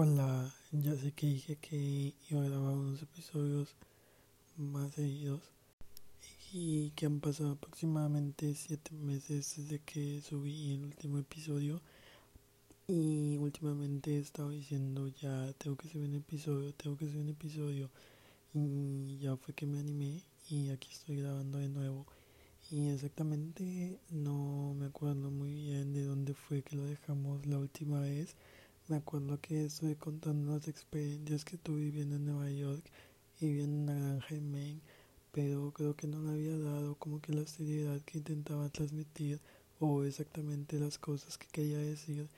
Hola, ya sé que dije que iba a grabar unos episodios más seguidos y que han pasado aproximadamente 7 meses desde que subí el último episodio y últimamente he estado diciendo ya tengo que subir un episodio, tengo que subir un episodio y ya fue que me animé y aquí estoy grabando de nuevo. Y exactamente no me acuerdo muy bien de dónde fue que lo dejamos la última vez me acuerdo que estoy contando las experiencias que tuve viviendo en Nueva York y viviendo en una granja en Maine, pero creo que no le había dado como que la seriedad que intentaba transmitir o exactamente las cosas que quería decir,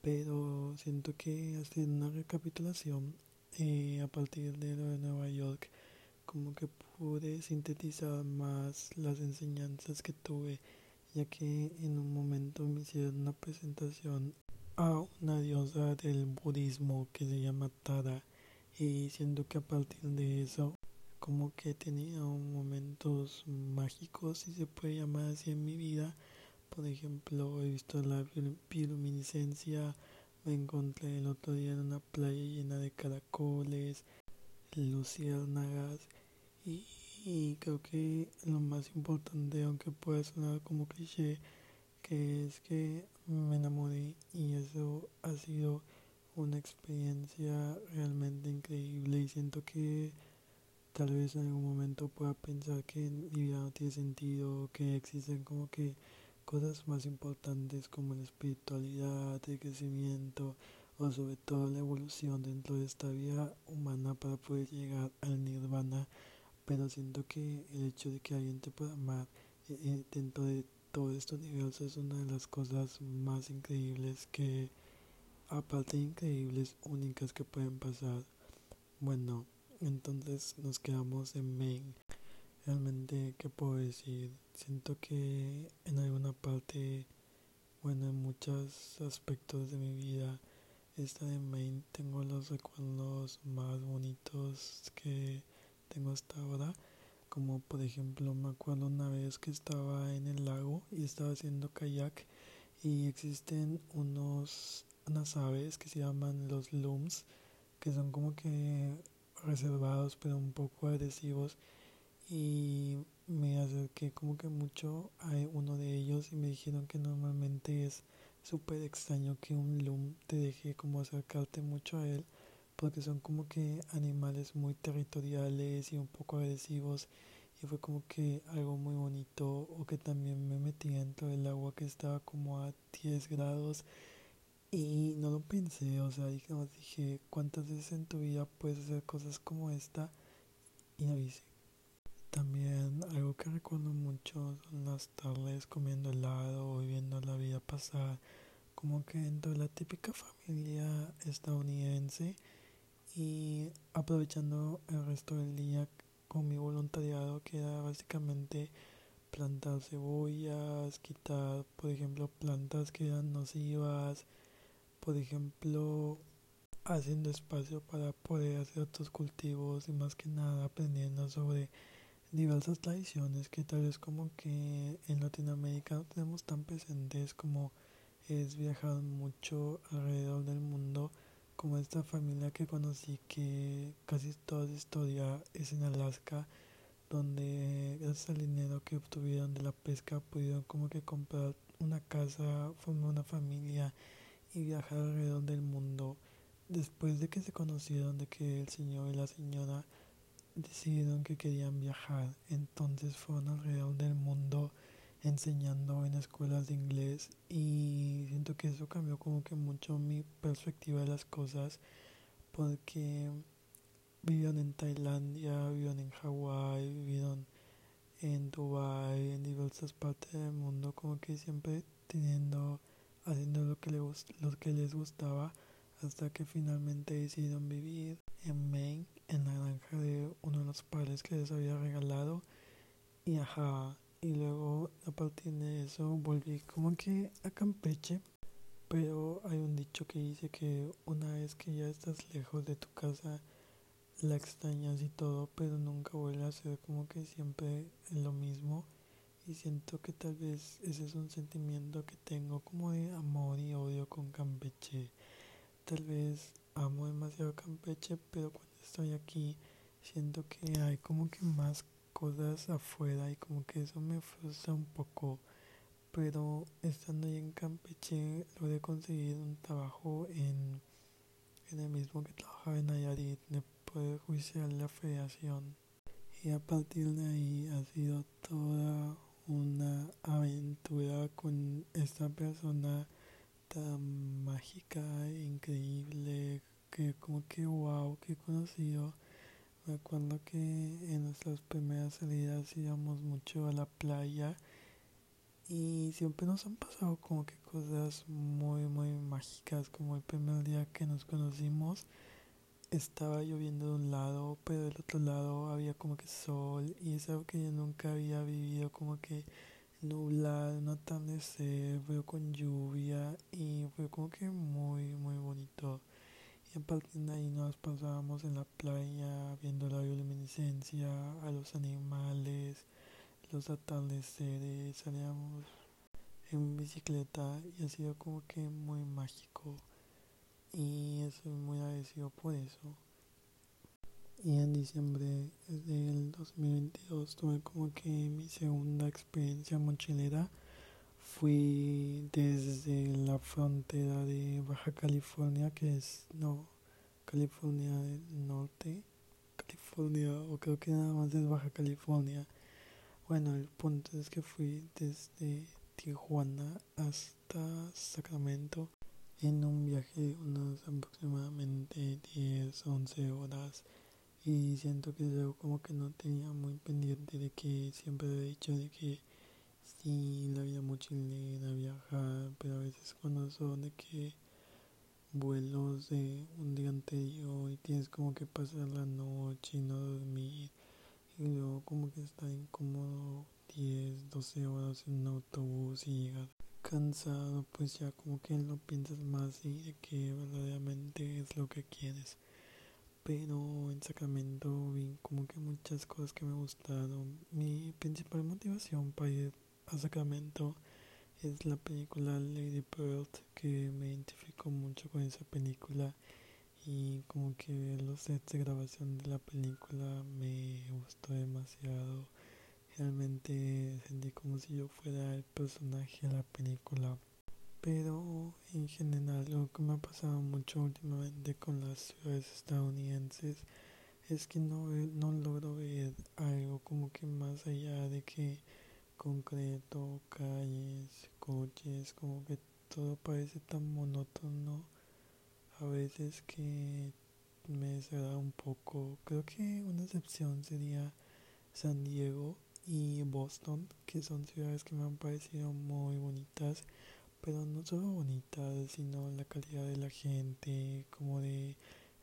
pero siento que haciendo una recapitulación eh, a partir de lo de Nueva York, como que pude sintetizar más las enseñanzas que tuve, ya que en un momento me hicieron una presentación a una diosa del budismo que se llama Tara y siento que a partir de eso como que tenía momentos mágicos si se puede llamar así en mi vida. Por ejemplo he visto la bioluminiscencia me encontré el otro día en una playa llena de caracoles luciérnagas y, y creo que lo más importante aunque pueda sonar como cliché es que me enamoré y eso ha sido una experiencia realmente increíble y siento que tal vez en algún momento pueda pensar que mi vida no tiene sentido, que existen como que cosas más importantes como la espiritualidad, el crecimiento o sobre todo la evolución dentro de esta vida humana para poder llegar al nirvana, pero siento que el hecho de que alguien te pueda amar eh, eh, dentro de todo esto universo es una de las cosas más increíbles que, aparte de increíbles, únicas que pueden pasar. Bueno, entonces nos quedamos en Maine. Realmente, ¿qué puedo decir? Siento que en alguna parte, bueno, en muchos aspectos de mi vida, esta de Maine tengo los recuerdos más bonitos que tengo hasta ahora como por ejemplo me acuerdo una vez que estaba en el lago y estaba haciendo kayak y existen unos unas aves que se llaman los looms que son como que reservados pero un poco agresivos. Y me acerqué como que mucho a uno de ellos y me dijeron que normalmente es súper extraño que un loom te deje como acercarte mucho a él porque son como que animales muy territoriales y un poco agresivos y fue como que algo muy bonito o que también me metí dentro del agua que estaba como a 10 grados y no lo pensé, o sea, dije, dije cuántas veces en tu vida puedes hacer cosas como esta y no hice. También algo que recuerdo mucho son las tardes comiendo helado o viendo la vida pasar como que dentro de la típica familia estadounidense y aprovechando el resto del día con mi voluntariado que era básicamente plantar cebollas, quitar por ejemplo plantas que eran nocivas, por ejemplo haciendo espacio para poder hacer otros cultivos y más que nada aprendiendo sobre diversas tradiciones que tal vez como que en Latinoamérica no tenemos tan presentes como es viajar mucho alrededor del mundo como esta familia que conocí que casi toda su historia es en Alaska donde gracias al dinero que obtuvieron de la pesca pudieron como que comprar una casa, formar una familia y viajar alrededor del mundo. Después de que se conocieron de que el señor y la señora decidieron que querían viajar, entonces fueron alrededor del mundo enseñando en escuelas de inglés y siento que eso cambió como que mucho mi perspectiva de las cosas porque vivieron en Tailandia, vivieron en Hawái, vivieron en Dubai, en diversas partes del mundo, como que siempre teniendo, haciendo lo que, le, lo que les gustaba hasta que finalmente decidieron vivir en Maine, en la granja de uno de los padres que les había regalado. Y ajá, y luego a partir de eso volví como que a Campeche pero hay un dicho que dice que una vez que ya estás lejos de tu casa la extrañas y todo pero nunca vuelve a ser como que siempre lo mismo. Y siento que tal vez ese es un sentimiento que tengo como de amor y odio con Campeche. Tal vez amo demasiado Campeche, pero cuando estoy aquí siento que hay como que más cosas afuera y como que eso me frustra un poco. Pero estando ahí en Campeche logré conseguir un trabajo en, en el mismo que trabajaba en Nayarit, en el Poder Judicial la Federación. Y a partir de ahí ha sido toda una aventura con esta persona tan mágica, increíble, que como que wow, que he conocido. Me acuerdo que en nuestras primeras salidas íbamos mucho a la playa y siempre nos han pasado como que cosas muy muy mágicas como el primer día que nos conocimos estaba lloviendo de un lado pero del otro lado había como que sol y es algo que yo nunca había vivido como que nublado, un atardecer, fue con lluvia y fue como que muy muy bonito y a partir de ahí nos pasábamos en la playa viendo la bioluminiscencia, a los animales, los atardeceres, salíamos en bicicleta y ha sido como que muy mágico y estoy muy agradecido por eso. Y en diciembre del 2022 tuve como que mi segunda experiencia mochilera. Fui desde la frontera de Baja California, que es, no, California del Norte, California, o creo que nada más es Baja California. Bueno, el punto es que fui desde Tijuana hasta Sacramento en un viaje de unos aproximadamente 10, 11 horas y siento que yo como que no tenía muy pendiente de que siempre he dicho de que sí, la vida mochilera, viajar, pero a veces cuando son de que vuelos de un día anterior y tienes como que pasar la noche y no dormir y luego como que está incómodo 10, 12 horas en un autobús y llegar cansado, pues ya como que lo piensas más y de que verdaderamente es lo que quieres. Pero en Sacramento vi como que muchas cosas que me gustaron. Mi principal motivación para ir a Sacramento es la película Lady Bird, que me identifico mucho con esa película y como que los sets de grabación de la película me gustó demasiado Realmente sentí como si yo fuera el personaje de la película. Pero en general lo que me ha pasado mucho últimamente con las ciudades estadounidenses es que no, no logro ver algo como que más allá de que concreto, calles, coches, como que todo parece tan monótono a veces que me desagrada un poco. Creo que una excepción sería San Diego y Boston, que son ciudades que me han parecido muy bonitas, pero no solo bonitas, sino la calidad de la gente, como de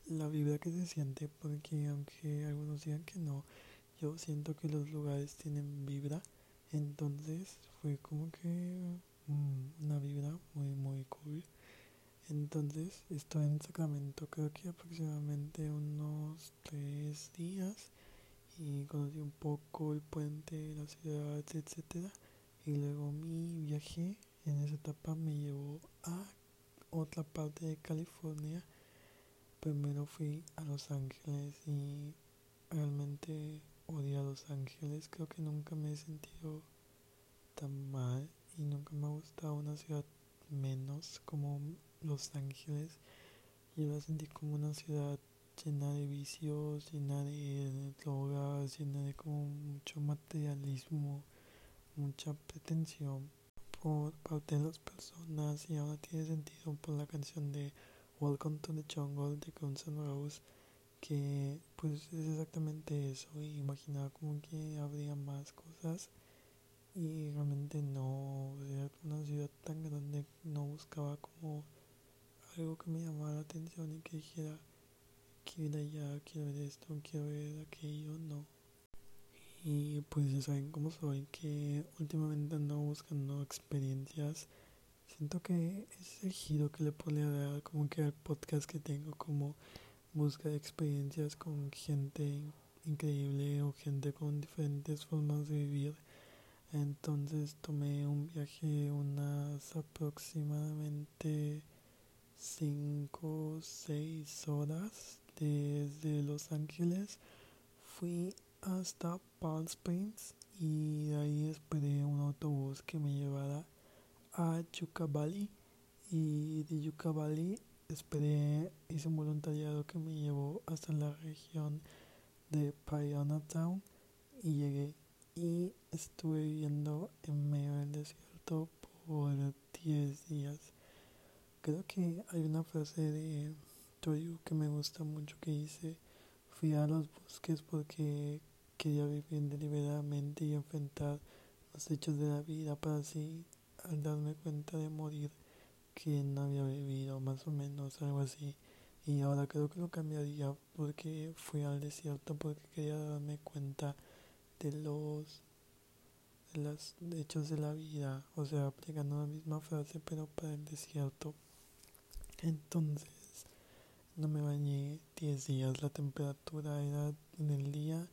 la vibra que se siente, porque aunque algunos digan que no, yo siento que los lugares tienen vibra, entonces fue como que mm, una vibra muy muy cool. Entonces estoy en Sacramento creo que aproximadamente unos tres días y conocí un poco el puente, la ciudad, etcétera. Y luego mi viaje en esa etapa me llevó a otra parte de California. Primero fui a Los Ángeles y realmente odié a Los Ángeles. Creo que nunca me he sentido tan mal y nunca me ha gustado una ciudad menos como Los Ángeles. Yo la sentí como una ciudad llena de vicios, llena de drogas, llena de como mucho materialismo, mucha pretensión por parte de las personas y ahora tiene sentido por la canción de Welcome to the Jungle de Guns N' Roses que pues es exactamente eso y imaginaba como que habría más cosas y realmente no era una ciudad tan grande no buscaba como algo que me llamara la atención y que dijera quiero ir allá, quiero ver esto, quiero ver aquello, no. Y pues ya saben cómo soy, que últimamente ando buscando experiencias. Siento que es el giro que le podría dar como que al podcast que tengo, como busca experiencias con gente increíble o gente con diferentes formas de vivir. Entonces tomé un viaje unas aproximadamente 5 o 6 horas desde Los Ángeles. Fui hasta Palm Springs y de ahí esperé un autobús que me llevara a Yucca Valley y de Yucca Valley esperé, hice un voluntariado que me llevó hasta la región de Town y llegué y estuve viviendo en medio del desierto por 10 días. Creo que hay una frase de Toyu que me gusta mucho que dice, fui a los bosques porque quería vivir deliberadamente y enfrentar los hechos de la vida para así al darme cuenta de morir que no había vivido más o menos algo así. Y ahora creo que lo cambiaría porque fui al desierto porque quería darme cuenta de los de los hechos de la vida. O sea aplicando la misma frase pero para el desierto. Entonces no me bañé 10 días. La temperatura era en el día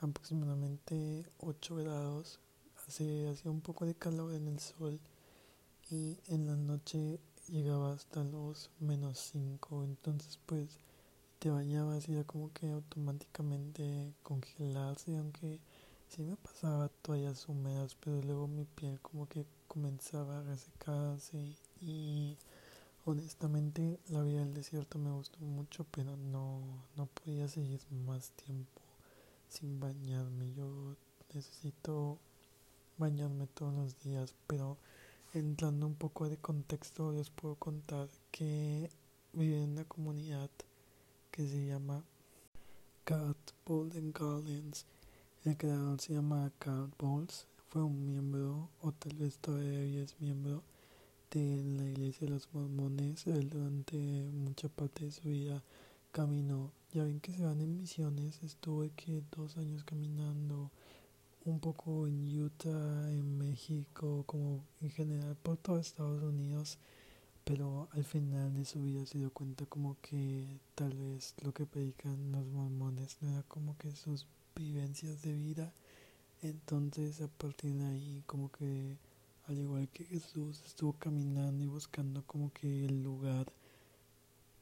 aproximadamente 8 grados. Hace hacía un poco de calor en el sol y en la noche llegaba hasta los menos 5 entonces pues te bañabas y era como que automáticamente congelarse aunque sí me pasaba toallas húmedas pero luego mi piel como que comenzaba a resecarse y honestamente la vida del desierto me gustó mucho pero no, no podía seguir más tiempo sin bañarme. Yo necesito bañarme todos los días pero entrando un poco de contexto, les puedo contar que vive en una comunidad que se llama Cat Golden Gardens. El creador se llama Cat Bowles. Fue un miembro, o tal vez todavía es miembro, de la iglesia de los mormones. Él durante mucha parte de su vida caminó. Ya ven que se van en misiones. Estuve que dos años caminando un poco en Utah, en México, como en general por todo Estados Unidos, pero al final de su vida se dio cuenta como que tal vez lo que predican los mormones no era como que sus vivencias de vida, entonces a partir de ahí como que al igual que Jesús estuvo caminando y buscando como que el lugar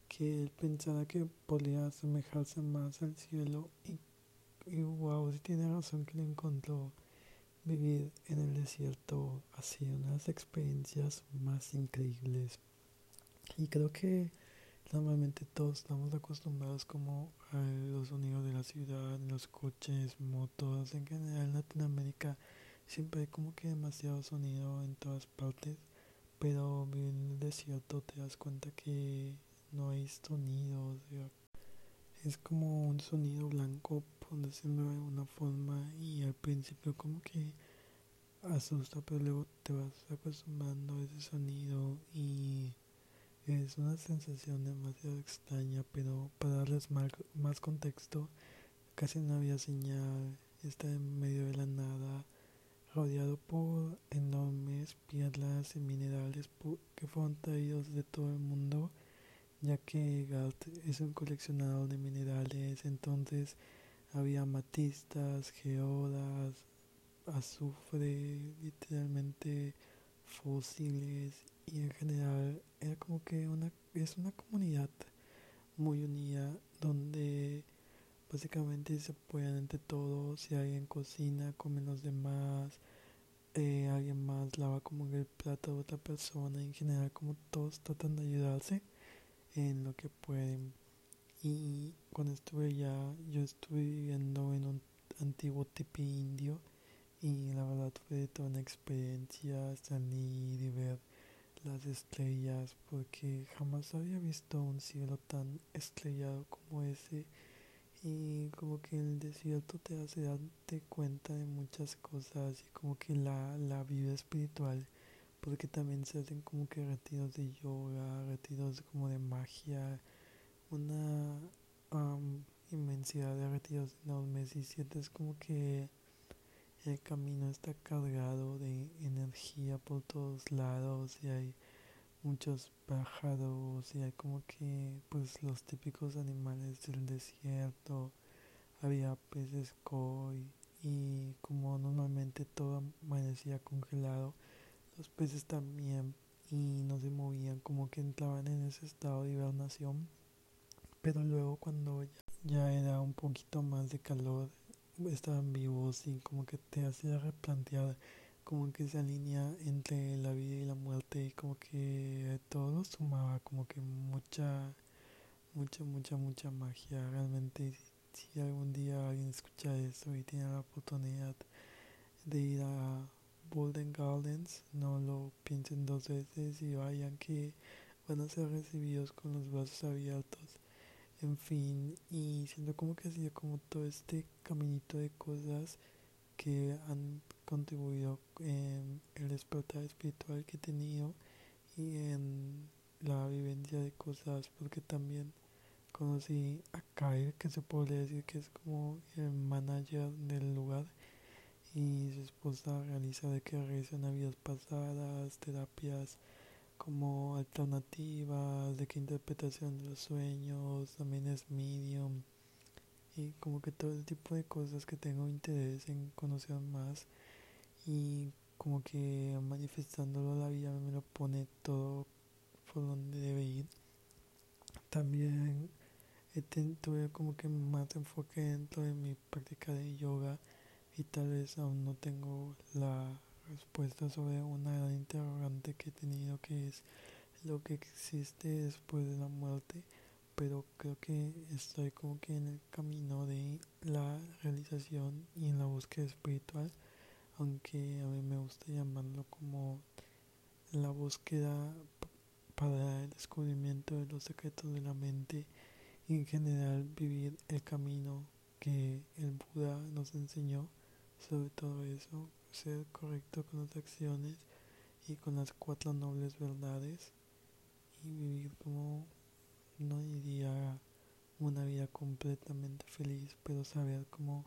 que él pensara que podía asemejarse más al cielo y y wow, si tiene razón que le encontró vivir en el desierto ha sido una de las experiencias más increíbles. Y creo que normalmente todos estamos acostumbrados como a los sonidos de la ciudad, los coches, motos, en general en Latinoamérica siempre hay como que demasiado sonido en todas partes, pero vivir en el desierto te das cuenta que no hay sonidos, es como un sonido blanco por decirlo de alguna forma y al principio como que asusta pero luego te vas acostumbrando a ese sonido y es una sensación demasiado extraña pero para darles más, más contexto casi no había señal está en medio de la nada rodeado por enormes piedras y minerales que fueron traídos de todo el mundo ya que Galt es un coleccionador de minerales, entonces había matistas, geodas, azufre, literalmente fósiles y en general era como que una es una comunidad muy unida donde básicamente se apoyan entre todos, si alguien cocina, comen los demás, eh, alguien más lava como el plato de otra persona, en general como todos tratan de ayudarse en lo que pueden. Y cuando estuve allá, yo estuve viviendo en un antiguo tipi indio y la verdad fue toda una experiencia salir y ver las estrellas porque jamás había visto un cielo tan estrellado como ese y como que el desierto te hace darte cuenta de muchas cosas y como que la, la vida espiritual porque también se hacen como que retiros de yoga, retiros como de magia, una inmensidad de retiros enormes y sientes como que el camino está cargado de energía por todos lados y hay muchos pájaros y hay como que pues los típicos animales del desierto. Había peces koi y como normalmente todo amanecía congelado los peces también y no se movían, como que entraban en ese estado de hibernación. Pero luego cuando ya era un poquito más de calor, estaban vivos y como que te hacía replantear como que esa línea entre la vida y la muerte y como que todo sumaba como que mucha mucha mucha mucha magia realmente si algún día alguien escucha eso y tiene la oportunidad de ir a Golden Gardens no lo piensen dos veces y vayan que van a ser recibidos con los brazos abiertos. En fin y siento como que ha sido como todo este caminito de cosas que han contribuido en el despertar espiritual que he tenido y en la vivencia de cosas porque también conocí a Kyle que se podría decir que es como el manager del lugar y su esposa realiza de que regresen a vidas pasadas, terapias como alternativas, de que interpretación de los sueños, también es medium y como que todo el tipo de cosas que tengo interés en conocer más y como que manifestándolo la vida me lo pone todo por donde debe ir. También tuve como que más enfoque dentro de mi práctica de yoga y tal vez aún no tengo la respuesta sobre una gran interrogante que he tenido que es lo que existe después de la muerte pero creo que estoy como que en el camino de la realización y en la búsqueda espiritual aunque a mí me gusta llamarlo como la búsqueda para el descubrimiento de los secretos de la mente y en general vivir el camino que el Buda nos enseñó sobre todo eso ser correcto con las acciones y con las cuatro nobles verdades y vivir como no diría una vida completamente feliz pero saber cómo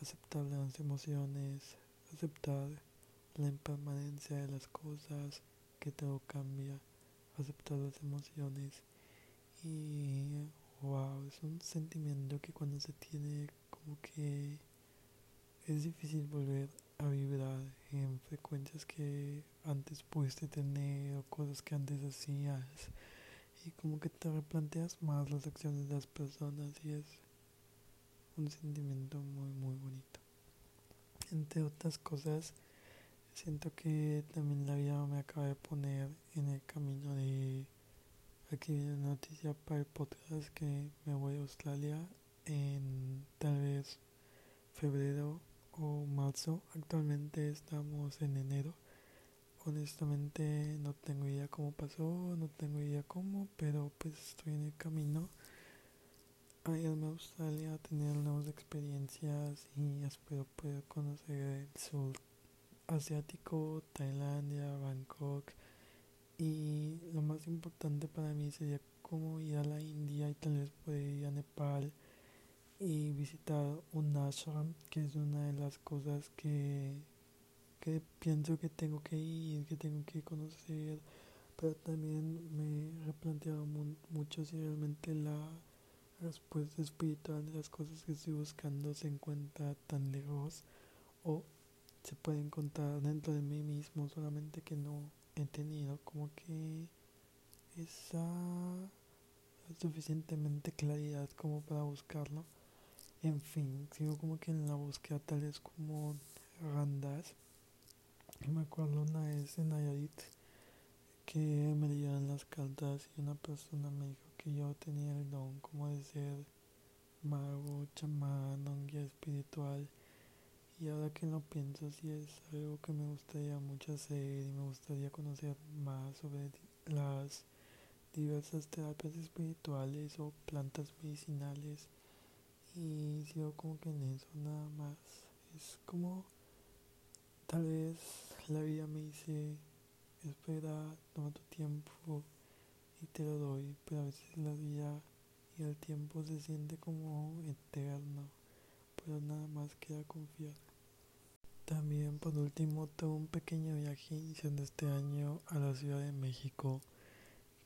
aceptar las emociones aceptar la impermanencia de las cosas que todo cambia aceptar las emociones y wow es un sentimiento que cuando se tiene como que es difícil volver a vibrar en frecuencias que antes pudiste tener o cosas que antes hacías. Y como que te replanteas más las acciones de las personas y es un sentimiento muy muy bonito. Entre otras cosas siento que también la vida me acaba de poner en el camino de aquí viene una noticia para el podcast que me voy a Australia en tal vez febrero o marzo. Actualmente estamos en enero. Honestamente no tengo idea cómo pasó, no tengo idea cómo, pero pues estoy en el camino a irme a Australia a tener nuevas experiencias y espero poder conocer el sur asiático, Tailandia, Bangkok y lo más importante para mí sería como ir a la India y tal vez poder ir a Nepal y visitar un ashram, que es una de las cosas que, que pienso que tengo que ir, que tengo que conocer, pero también me he replanteado mucho si realmente la respuesta espiritual de las cosas que estoy buscando se encuentra tan lejos o se puede encontrar dentro de mí mismo, solamente que no he tenido como que esa suficientemente claridad como para buscarlo. En fin, sigo como que en la búsqueda tal vez como randas. Me acuerdo una vez en Nayarit que me dieron las cartas y una persona me dijo que yo tenía el don como de ser mago, chamán, un guía espiritual. Y ahora que lo pienso, sí es algo que me gustaría mucho hacer y me gustaría conocer más sobre las diversas terapias espirituales o plantas medicinales y sigo como que en eso nada más. Es como tal vez la vida me dice, espera, toma tu tiempo y te lo doy, pero a veces la vida y el tiempo se siente como eterno, pero nada más queda confiar. También por último tuve un pequeño viaje iniciando este año a la Ciudad de México.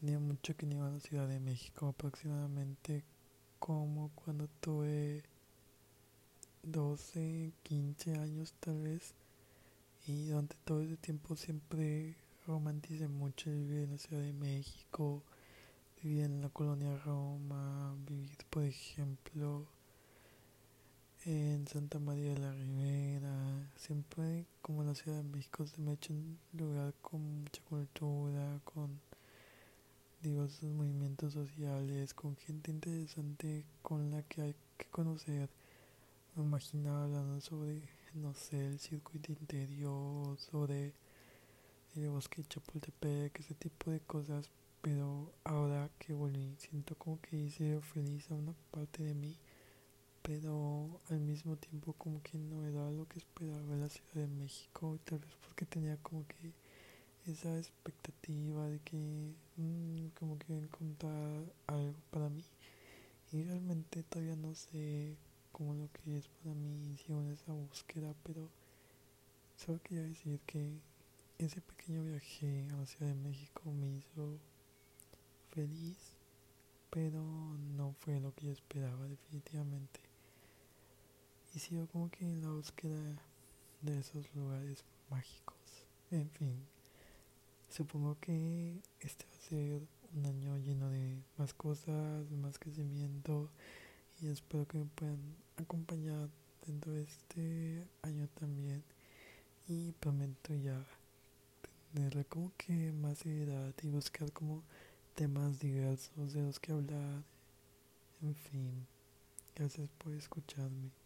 Tenía mucho que no iba a la Ciudad de México, aproximadamente como cuando tuve 12, 15 años tal vez y durante todo ese tiempo siempre romanticé mucho vivir en la Ciudad de México, vivir en la colonia Roma, vivir, por ejemplo, en Santa María de la Ribera. Siempre, como la Ciudad de México, se me ha hecho un lugar con mucha cultura, con diversos movimientos sociales, con gente interesante con la que hay que conocer. Me imaginaba hablando sobre, no sé, el circuito interior, sobre el bosque de Chapultepec, ese tipo de cosas. Pero ahora que volví, siento como que hice feliz a una parte de mí, pero al mismo tiempo como que no era lo que esperaba en la Ciudad de México, tal vez porque tenía como que esa expectativa de que mmm, como que encontrar algo para mí. Y realmente todavía no sé cómo lo que es para mí si en esa búsqueda pero solo quería decir que ese pequeño viaje a la Ciudad de México me hizo feliz pero no fue lo que yo esperaba definitivamente. Y sigo como que en la búsqueda de esos lugares mágicos. En fin Supongo que este va a ser un año lleno de más cosas, más crecimiento y espero que me puedan acompañar dentro de este año también y prometo ya tener como que más seriedad y buscar como temas diversos de los que hablar. En fin, gracias por escucharme.